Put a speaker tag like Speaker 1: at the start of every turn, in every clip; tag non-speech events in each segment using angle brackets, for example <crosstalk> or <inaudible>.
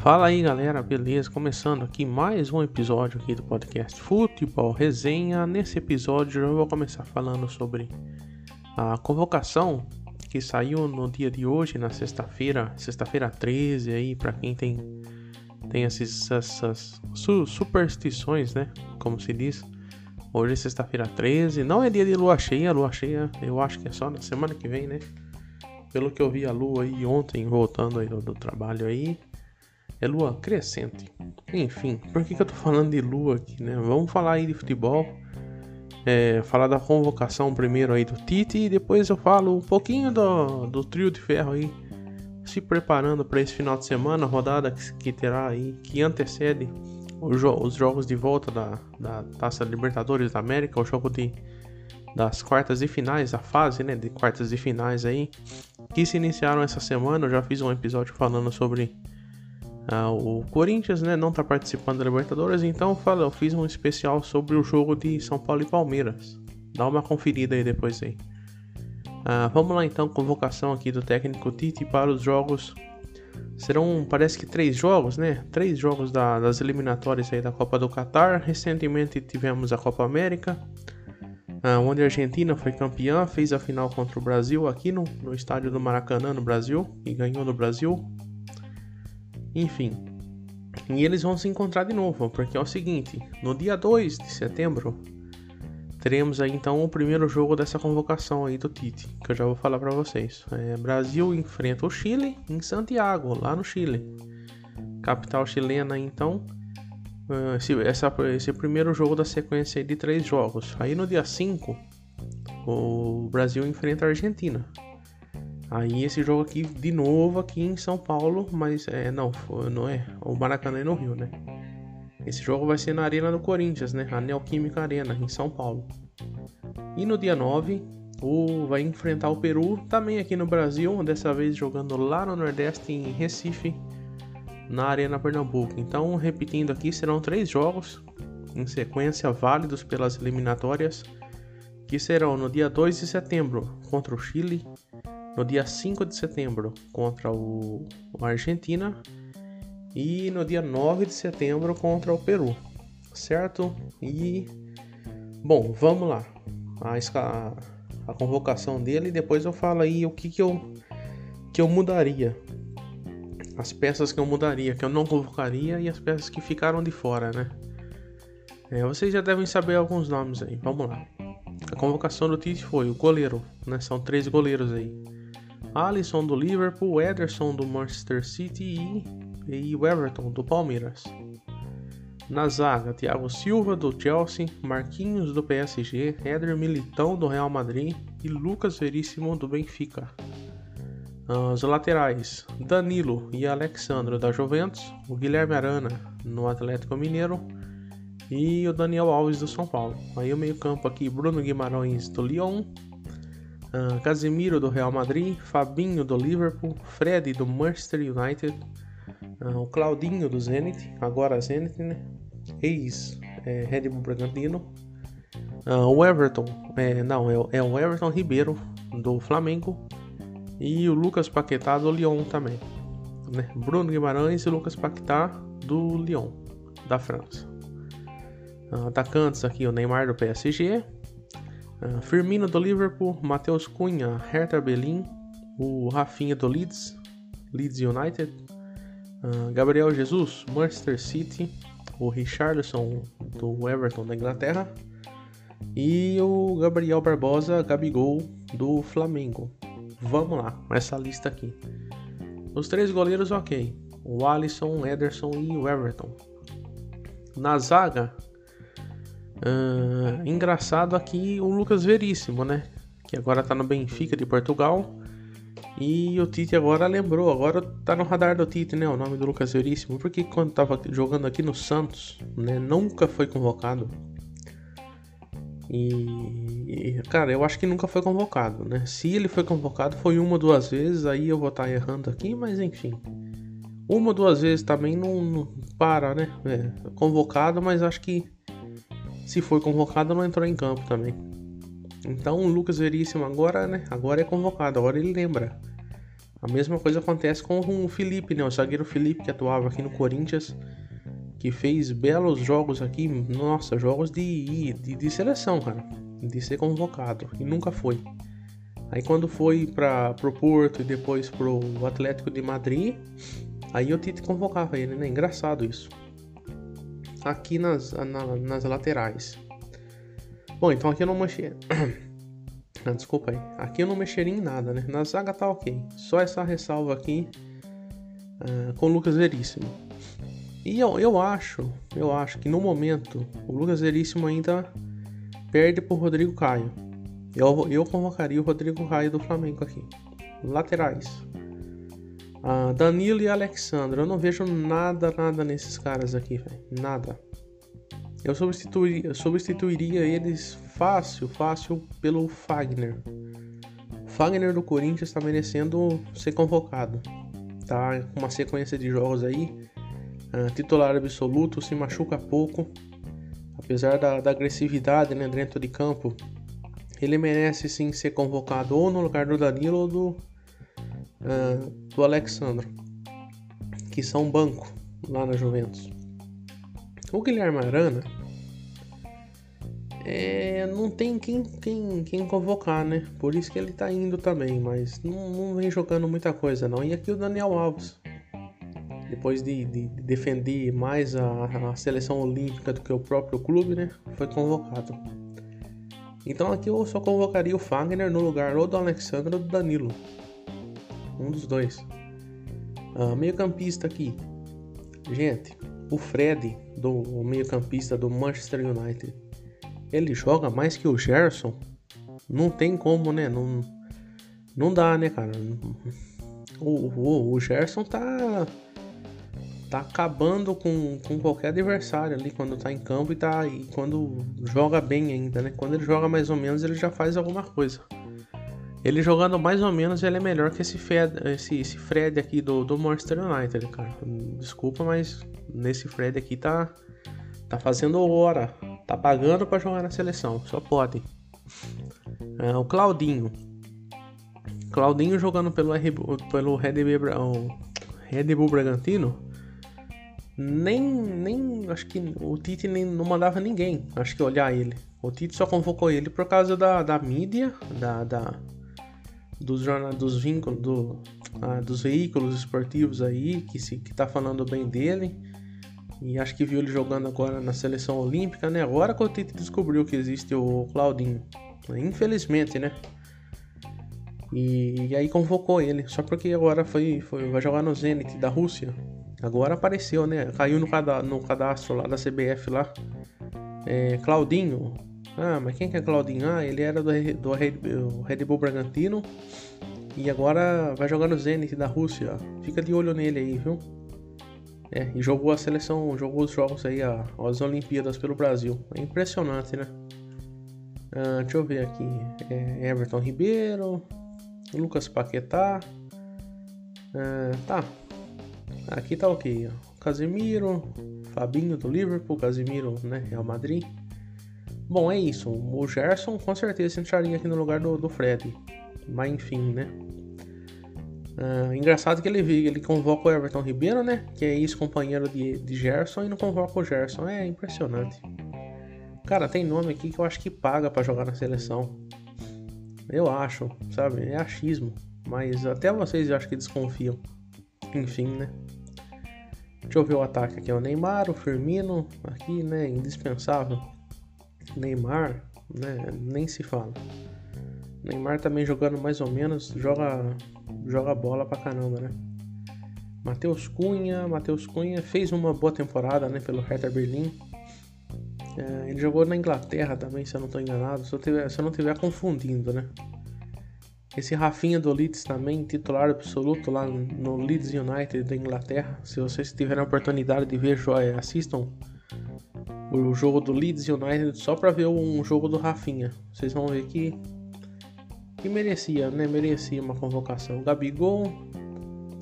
Speaker 1: Fala aí galera, beleza? Começando aqui mais um episódio aqui do podcast Futebol Resenha. Nesse episódio eu vou começar falando sobre a convocação que saiu no dia de hoje, na sexta-feira, sexta-feira 13 aí, para quem tem tem esses, essas su superstições, né? Como se diz. Hoje é sexta-feira 13, não é dia de lua cheia, lua cheia eu acho que é só na semana que vem, né? Pelo que eu vi a lua aí ontem, voltando aí do, do trabalho aí, é lua crescente. Enfim, por que, que eu tô falando de lua aqui, né? Vamos falar aí de futebol. É, falar da convocação primeiro aí do Tite e depois eu falo um pouquinho do, do trio de ferro aí se preparando para esse final de semana, rodada que, que terá aí, que antecede jo os jogos de volta da, da Taça Libertadores da América, o jogo de, das quartas de finais, a fase né, de quartas de finais aí, que se iniciaram essa semana. Eu já fiz um episódio falando sobre ah, o Corinthians né, não está participando da Libertadores, então fala, eu fiz um especial sobre o jogo de São Paulo e Palmeiras. Dá uma conferida aí depois aí. Ah, vamos lá então, convocação aqui do técnico Tite para os jogos. Serão, parece que três jogos, né? Três jogos da, das eliminatórias aí da Copa do Catar. Recentemente tivemos a Copa América, ah, onde a Argentina foi campeã, fez a final contra o Brasil aqui no, no estádio do Maracanã, no Brasil, e ganhou no Brasil. Enfim. E eles vão se encontrar de novo, porque é o seguinte: no dia 2 de setembro, teremos aí então o primeiro jogo dessa convocação aí do Tite, que eu já vou falar para vocês. É, Brasil enfrenta o Chile em Santiago, lá no Chile. Capital chilena, então. Uh, esse, essa, esse primeiro jogo da sequência de três jogos. Aí no dia 5, o Brasil enfrenta a Argentina. Aí esse jogo aqui de novo aqui em São Paulo, mas é não, não é o Maracanã é no Rio, né? Esse jogo vai ser na Arena do Corinthians, né? A Neoquímica Arena em São Paulo. E no dia 9, o vai enfrentar o Peru também aqui no Brasil, dessa vez jogando lá no Nordeste em Recife, na Arena Pernambuco. Então, repetindo aqui, serão três jogos em sequência válidos pelas eliminatórias, que serão no dia 2 de setembro contra o Chile, no dia 5 de setembro contra o, o Argentina e no dia 9 de setembro contra o Peru, certo? E bom, vamos lá. A, a, a convocação dele e depois eu falo aí o que, que eu que eu mudaria. As peças que eu mudaria, que eu não convocaria e as peças que ficaram de fora, né? É, vocês já devem saber alguns nomes aí. Vamos lá. A convocação do Tite foi o goleiro, né? São três goleiros aí. Alisson do Liverpool, Ederson do Manchester City e, e Everton do Palmeiras. Na zaga, Thiago Silva do Chelsea, Marquinhos do PSG, Éder Militão do Real Madrid e Lucas Veríssimo do Benfica. Os laterais, Danilo e Alexandre da Juventus, o Guilherme Arana no Atlético Mineiro e o Daniel Alves do São Paulo. Aí o meio-campo aqui, Bruno Guimarães do Lyon, Uh, Casemiro do Real Madrid, Fabinho do Liverpool, Fred do Manchester United, uh, o Claudinho do Zenit, agora Zenit, né? Ex é, Red Bull Bragantino, uh, o Everton, é, não, é, é, o Everton Ribeiro do Flamengo e o Lucas Paquetá do Lyon também. Né? Bruno Guimarães e Lucas Paquetá do Lyon, da França. atacantes aqui o Neymar do PSG, Uh, Firmino do Liverpool, Matheus Cunha, Hertha Berlin, o Rafinha do Leeds, Leeds United, uh, Gabriel Jesus, Manchester City, o Richarlison do Everton da Inglaterra e o Gabriel Barbosa, Gabigol do Flamengo. Vamos lá, essa lista aqui. Os três goleiros, ok. O Alisson, Ederson e o Everton. Na zaga, Uh, engraçado aqui o Lucas Veríssimo, né? Que agora tá no Benfica de Portugal. E o Tite agora lembrou, agora tá no radar do Tite, né? O nome do Lucas Veríssimo. Porque quando tava jogando aqui no Santos, né? Nunca foi convocado. E, cara, eu acho que nunca foi convocado, né? Se ele foi convocado, foi uma ou duas vezes, aí eu vou estar tá errando aqui, mas enfim. Uma ou duas vezes também não, não para, né? É, convocado, mas acho que se foi convocado, não entrou em campo também. Então o Lucas Veríssimo agora, né? Agora é convocado, agora ele lembra. A mesma coisa acontece com o Felipe, né? O zagueiro Felipe que atuava aqui no Corinthians, que fez belos jogos aqui, nossa, jogos de, de, de seleção, cara, de ser convocado, e nunca foi. Aí quando foi para pro Porto e depois pro Atlético de Madrid, aí o Tite convocava ele, né? Engraçado isso. Aqui nas, na, nas laterais. Bom, então aqui eu não mexi. <coughs> Ah, desculpa aí. Aqui eu não mexeria em nada, né? Na zaga tá ok. Só essa ressalva aqui uh, com o Lucas Veríssimo. E eu, eu acho, eu acho que no momento o Lucas Veríssimo ainda perde pro Rodrigo Caio. Eu, eu convocaria o Rodrigo Caio do Flamengo aqui. Laterais. Uh, Danilo e Alexandre. Eu não vejo nada, nada nesses caras aqui, velho. Nada. Eu substituiria, substituiria eles fácil, fácil pelo Fagner. Fagner do Corinthians está merecendo ser convocado. Tá com uma sequência de jogos aí. Uh, titular absoluto, se machuca pouco. Apesar da, da agressividade né, dentro de campo, ele merece sim ser convocado ou no lugar do Danilo ou do, uh, do Alexandre, que são banco lá na Juventus. O Guilherme Arana é, não tem quem, quem, quem convocar, né? Por isso que ele tá indo também, mas não, não vem jogando muita coisa não. E aqui o Daniel Alves, depois de, de, de defender mais a, a, seleção olímpica do que o próprio clube, né? Foi convocado. Então aqui eu só convocaria o Fagner no lugar ou do Alexandre ou do Danilo. Um dos dois. Uh, meio campista aqui. Gente, o Fred, do meio-campista do Manchester United, ele joga mais que o Gerson. Não tem como, né? Não, não dá, né, cara? O, o, o Gerson tá tá acabando com, com qualquer adversário ali quando tá em campo e tá e quando joga bem ainda, né? Quando ele joga mais ou menos, ele já faz alguma coisa. Ele jogando mais ou menos, ele é melhor que esse Fred, esse, esse Fred aqui do, do Manchester United, cara. Desculpa, mas nesse Fred aqui tá, tá fazendo hora. Tá pagando para jogar na seleção. Só pode. É, o Claudinho. Claudinho jogando pelo, pelo Red, Bull, Red Bull Bragantino. Nem, nem. Acho que o Tite nem, não mandava ninguém. Acho que olhar ele. O Tite só convocou ele por causa da, da mídia, da, da dos jornais, dos vínculos, do, ah, dos veículos esportivos aí que se que tá falando bem dele. E acho que viu ele jogando agora na seleção olímpica, né? Agora que o Tite descobriu que existe o Claudinho. Infelizmente, né? E, e, aí convocou ele. Só porque agora foi, foi vai jogar no Zenit da Rússia. Agora apareceu, né? Caiu no, cada, no cadastro lá da CBF lá. É, Claudinho, ah, mas quem que é Claudinho? Ah, ele era do, do Red Bull Bragantino e agora vai jogar no Zenit da Rússia. Fica de olho nele aí, viu? É, e jogou a seleção, jogou os jogos aí, as Olimpíadas pelo Brasil. É impressionante, né? Ah, deixa eu ver aqui. É Everton Ribeiro, Lucas Paquetá. Ah, tá. Aqui tá ok. Casemiro, Fabinho do Liverpool, Casemiro, né? Real Madrid. Bom, é isso. O Gerson com certeza entraria aqui no lugar do, do Fred. Mas enfim, né? Uh, engraçado que ele, ele convoca o Everton Ribeiro, né? Que é ex-companheiro de, de Gerson e não convoca o Gerson. É impressionante. Cara, tem nome aqui que eu acho que paga para jogar na seleção. Eu acho, sabe? É achismo. Mas até vocês eu acho que desconfiam. Enfim, né? Deixa eu ver o ataque aqui. O Neymar, o Firmino, aqui, né? Indispensável. Neymar, né, nem se fala. Neymar também jogando mais ou menos, joga joga bola pra caramba, né? Matheus Cunha, Matheus Cunha fez uma boa temporada, né, pelo Hertha Berlim. É, ele jogou na Inglaterra também, se eu não estou enganado, se eu, tiver, se eu não estiver confundindo, né? Esse Rafinha do Leeds também, titular absoluto lá no Leeds United da Inglaterra. Se vocês tiverem a oportunidade de ver, assistam o jogo do Leeds United só para ver um jogo do Rafinha. Vocês vão ver que que merecia, né? Merecia uma convocação. O Gabigol,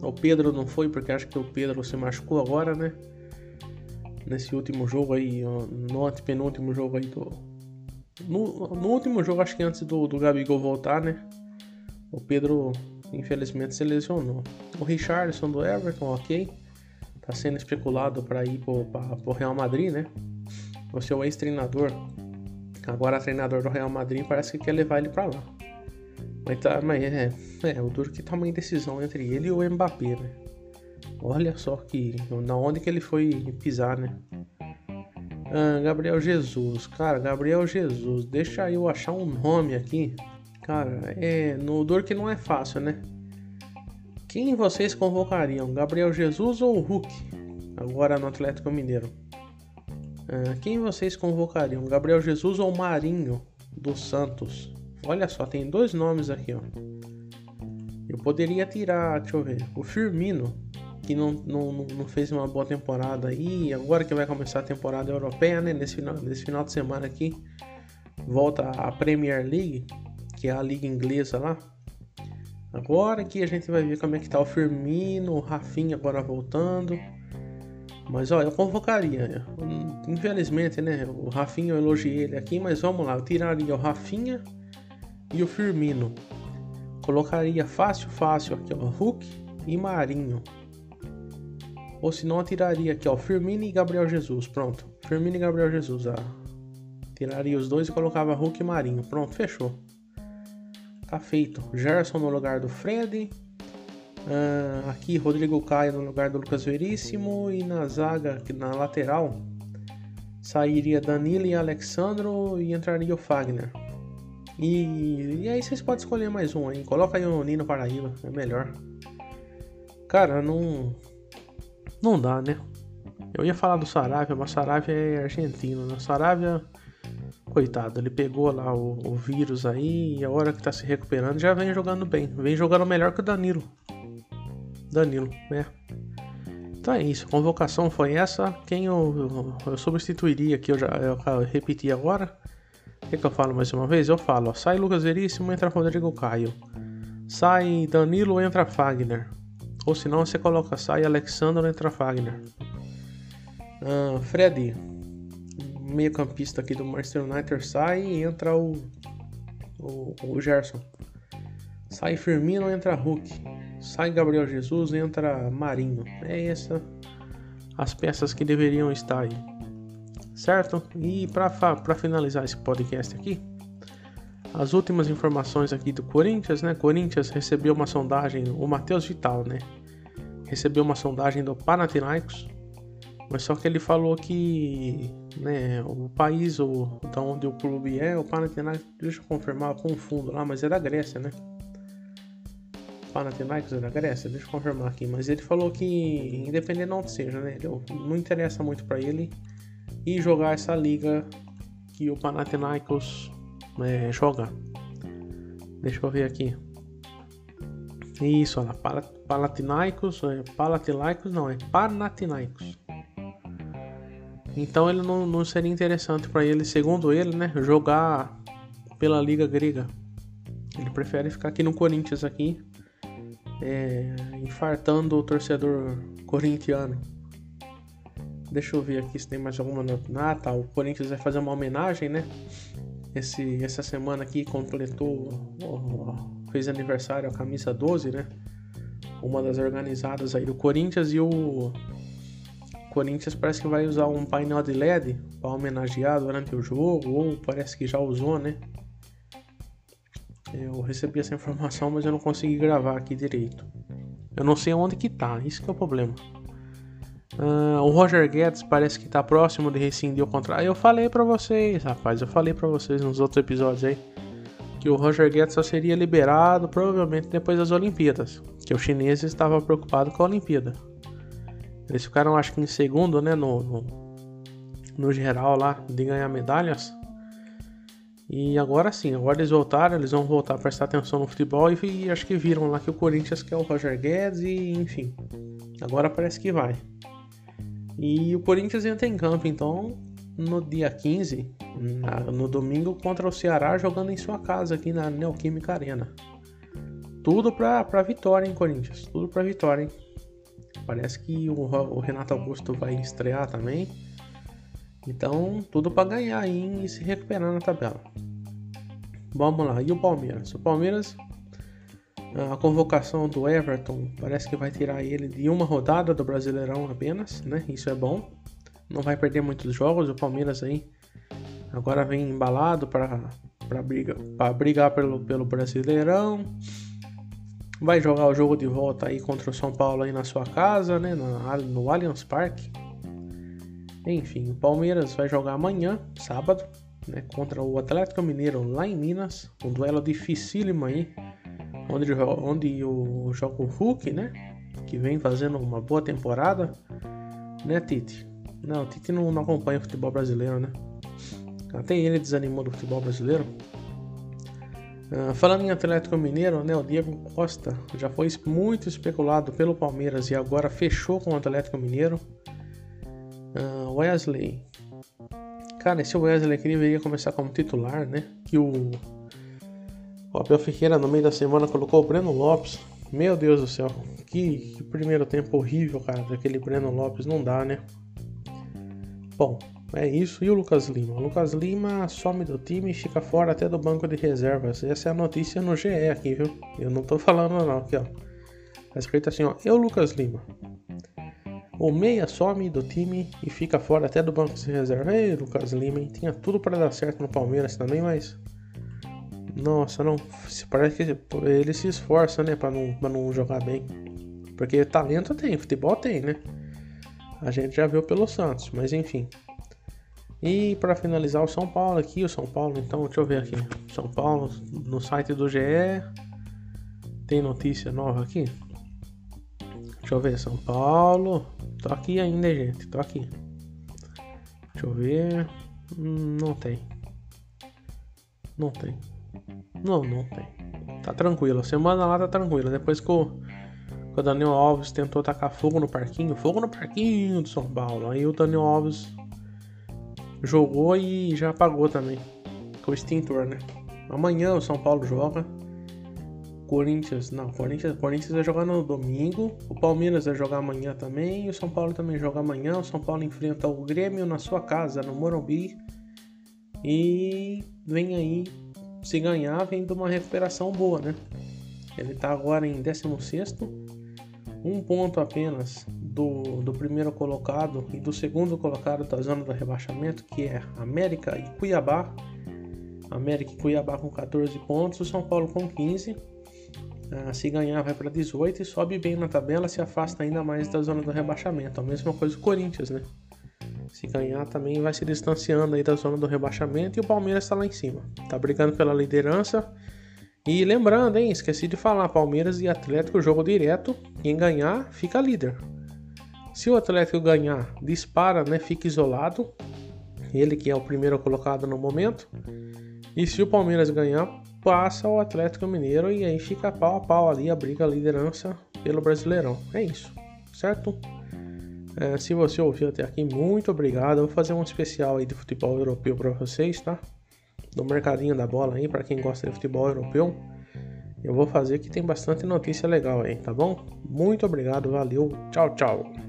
Speaker 1: o Pedro não foi porque acho que o Pedro se machucou agora, né? Nesse último jogo aí, no antepenúltimo jogo aí do no, no último jogo, acho que antes do, do Gabigol voltar, né? O Pedro infelizmente se lesionou. O Richardson do Everton, ok. Tá sendo especulado para ir pro, pra, pro Real Madrid, né? O seu ex-treinador, agora treinador do Real Madrid, parece que quer levar ele para lá. Mas, tá, mas é, é, o duro que tá uma indecisão entre ele e o Mbappé, né? Olha só que. Na onde que ele foi pisar, né? Ah, Gabriel Jesus. Cara, Gabriel Jesus. Deixa eu achar um nome aqui. Cara, é. No duro que não é fácil, né? Quem vocês convocariam? Gabriel Jesus ou Hulk? Agora no Atlético Mineiro. Ah, quem vocês convocariam? Gabriel Jesus ou Marinho dos Santos? Olha só, tem dois nomes aqui, ó. Eu poderia tirar, deixa eu ver, o Firmino que não, não, não fez uma boa temporada aí, agora que vai começar a temporada europeia, né? Nesse final, nesse final de semana aqui, volta a Premier League, que é a liga inglesa lá. Agora que a gente vai ver como é que tá o Firmino, o Rafinha agora voltando. Mas ó, eu convocaria. Infelizmente, né? O Rafinha eu elogiei ele aqui, mas vamos lá, eu tiraria o Rafinha e o Firmino. Colocaria fácil, fácil aqui, ó, Hulk e Marinho. Ou se não, tiraria aqui, ó, Firmino e Gabriel Jesus. Pronto. Firmino e Gabriel Jesus. Ah. Tiraria os dois e colocava Hulk e Marinho. Pronto, fechou. Tá feito. Gerson no lugar do Fred. Ah, aqui, Rodrigo Caio no lugar do Lucas Veríssimo. E na zaga, na lateral, sairia Danilo e Alexandro e entraria o Fagner. E, e aí vocês podem escolher mais um aí. Coloca aí o Nino Paraíba, é melhor. Cara, não. Não dá, né? Eu ia falar do Saravia, mas Saravia é argentino, né? Saravia, coitado, ele pegou lá o, o, vírus aí e a hora que tá se recuperando já vem jogando bem. Vem jogando melhor que o Danilo. Danilo, né? Então é isso, a convocação foi essa. Quem eu, eu, eu substituiria aqui, eu já eu, repeti agora. O que, que, eu falo mais uma vez? Eu falo, ó, sai Lucas Veríssimo, entra Rodrigo Caio. Sai Danilo, entra Fagner. Ou se não, você coloca sai Alexandre entra Fagner. Uh, Fred, meio campista aqui do Manchester United, sai e entra o, o, o Gerson. Sai Firmino, entra Hulk. Sai Gabriel Jesus, entra Marinho. É essa as peças que deveriam estar aí. Certo? E para finalizar esse podcast aqui, as últimas informações aqui do Corinthians, né? Corinthians recebeu uma sondagem, o Matheus Vital, né? Recebeu uma sondagem do Panathinaikos, mas só que ele falou que, né, o país ou da onde o clube é, o Panathinaikos, deixa eu confirmar, eu confundo lá, mas é da Grécia, né? Panathinaikos da Grécia, deixa eu confirmar aqui, mas ele falou que independente de onde seja, né, não interessa muito para ele ir jogar essa liga que o Panathinaikos é, joga. Deixa eu ver aqui. Isso, olha, Palatinaicos, é, não, é Panathinaikos. Então ele não, não seria interessante para ele, segundo ele, né, jogar pela Liga Grega. Ele prefere ficar aqui no Corinthians aqui, é, infartando o torcedor corintiano. Deixa eu ver aqui se tem mais alguma nota. Ah, tá. O Corinthians vai fazer uma homenagem, né? Esse, essa semana aqui completou, fez aniversário a camisa 12, né? Uma das organizadas aí do Corinthians e o Corinthians parece que vai usar um painel de LED para homenagear durante o jogo, ou parece que já usou, né? Eu recebi essa informação, mas eu não consegui gravar aqui direito. Eu não sei onde que tá, isso que é o problema. Uh, o Roger Guedes parece que está próximo de rescindir o contrato. Eu falei para vocês, rapaz, eu falei para vocês nos outros episódios aí que o Roger Guedes só seria liberado provavelmente depois das Olimpíadas, que os chineses estavam preocupados com a Olimpíada. Eles ficaram, acho que em segundo, né, no, no, no geral lá de ganhar medalhas. E agora sim, agora eles voltaram, eles vão voltar a prestar atenção no futebol e, e acho que viram lá que o Corinthians quer o Roger Guedes e enfim. Agora parece que vai. E o Corinthians entra em campo, então, no dia 15, na, no domingo, contra o Ceará, jogando em sua casa aqui na Neoquímica Arena. Tudo pra, pra vitória, hein, Corinthians? Tudo pra vitória, hein? Parece que o, o Renato Augusto vai estrear também. Então, tudo para ganhar aí e se recuperar na tabela. Vamos lá, e o Palmeiras? O Palmeiras A convocação do Everton parece que vai tirar ele de uma rodada do Brasileirão apenas, né? Isso é bom. Não vai perder muitos jogos. O Palmeiras aí agora vem embalado para briga, brigar pelo, pelo Brasileirão. Vai jogar o jogo de volta aí contra o São Paulo aí na sua casa, né? No, no Allianz Parque. Enfim, o Palmeiras vai jogar amanhã, sábado, né? Contra o Atlético Mineiro lá em Minas. Um duelo dificílimo aí. Onde, onde o joga o Hulk, né? Que vem fazendo uma boa temporada. Né, Tite? Não, o Tite não, não acompanha o futebol brasileiro, né? Até ele desanimou do futebol brasileiro. Uh, falando em Atlético Mineiro, né, o Diego Costa já foi muito especulado pelo Palmeiras e agora fechou com o Atlético Mineiro. Uh, Wesley. Cara, esse Wesley aqui deveria começar como titular, né? Que o, o Abel Ferreira no meio da semana colocou o Breno Lopes. Meu Deus do céu, que, que primeiro tempo horrível, cara, daquele Breno Lopes, não dá, né? Bom, é isso. E o Lucas Lima? O Lucas Lima some do time e fica fora até do banco de reservas. Essa é a notícia no GE aqui, viu? Eu não tô falando não, aqui ó. Tá escrito assim, ó. Eu, Lucas Lima. O meia some do time e fica fora até do banco de reserva. Ei, Lucas Lima, hein? Tinha tudo para dar certo no Palmeiras também, mas... Nossa, não. Parece que ele se esforça, né? Pra não, não jogar bem. Porque talento tem, futebol tem, né? A gente já viu pelo Santos, mas enfim. E para finalizar o São Paulo aqui, o São Paulo, então, deixa eu ver aqui. São Paulo, no site do GE, tem notícia nova aqui. Deixa eu ver, São Paulo. Tô aqui ainda, gente, tô aqui. Deixa eu ver. Hum, não tem. Não tem. Não, não tem. Tá tranquilo. A semana lá tá tranquila. Depois que o, que o Daniel Alves tentou tacar fogo no parquinho, fogo no parquinho do São Paulo. Aí o Daniel Alves jogou e já apagou também. Com o extintor, né? Amanhã o São Paulo joga. Corinthians, não, Corinthians, Corinthians vai jogar no domingo. O Palmeiras vai jogar amanhã também. O São Paulo também joga amanhã. O São Paulo enfrenta o Grêmio na sua casa, no Morumbi. E vem aí, se ganhar, vem de uma recuperação boa, né? Ele tá agora em 16, um ponto apenas do, do primeiro colocado e do segundo colocado da zona do rebaixamento, que é América e Cuiabá. América e Cuiabá com 14 pontos, o São Paulo com 15. Ah, se ganhar, vai para 18 e sobe bem na tabela, se afasta ainda mais da zona do rebaixamento. A mesma coisa o Corinthians, né? Se ganhar, também vai se distanciando aí da zona do rebaixamento e o Palmeiras está lá em cima. Tá brigando pela liderança. E lembrando, hein, esqueci de falar, Palmeiras e Atlético jogo direto. Quem ganhar, fica líder. Se o Atlético ganhar, dispara, né? Fica isolado. Ele que é o primeiro colocado no momento. E se o Palmeiras ganhar, passa o Atlético Mineiro e aí fica pau a pau ali a briga, a liderança pelo Brasileirão. É isso, certo? É, se você ouviu até aqui, muito obrigado. Eu vou fazer um especial aí de futebol europeu para vocês, tá? Do mercadinho da bola aí, para quem gosta de futebol europeu. Eu vou fazer que tem bastante notícia legal aí, tá bom? Muito obrigado, valeu, tchau, tchau.